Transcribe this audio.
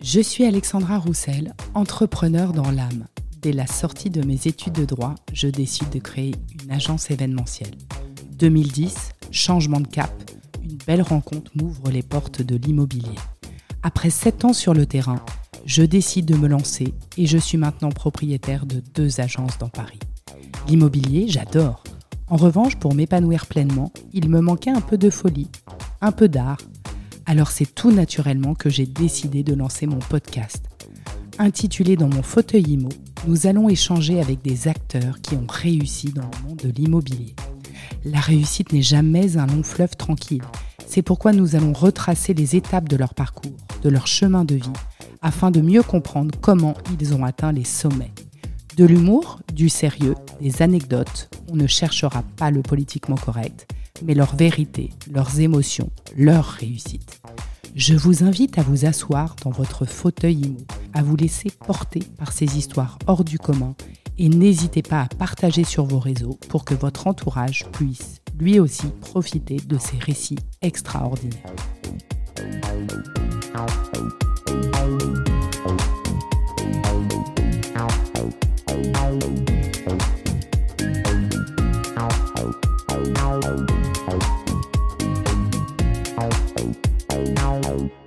Je suis Alexandra Roussel, entrepreneur dans l'âme. Dès la sortie de mes études de droit, je décide de créer une agence événementielle. 2010, changement de cap, une belle rencontre m'ouvre les portes de l'immobilier. Après 7 ans sur le terrain, je décide de me lancer et je suis maintenant propriétaire de deux agences dans Paris. L'immobilier, j'adore. En revanche, pour m'épanouir pleinement, il me manquait un peu de folie, un peu d'art. Alors c'est tout naturellement que j'ai décidé de lancer mon podcast. Intitulé Dans mon fauteuil IMO, nous allons échanger avec des acteurs qui ont réussi dans le monde de l'immobilier. La réussite n'est jamais un long fleuve tranquille. C'est pourquoi nous allons retracer les étapes de leur parcours, de leur chemin de vie, afin de mieux comprendre comment ils ont atteint les sommets. De l'humour, du sérieux, des anecdotes, on ne cherchera pas le politiquement correct, mais leur vérité, leurs émotions, leur réussite. Je vous invite à vous asseoir dans votre fauteuil IMO, à vous laisser porter par ces histoires hors du commun et n'hésitez pas à partager sur vos réseaux pour que votre entourage puisse lui aussi profiter de ces récits extraordinaires. Thank you.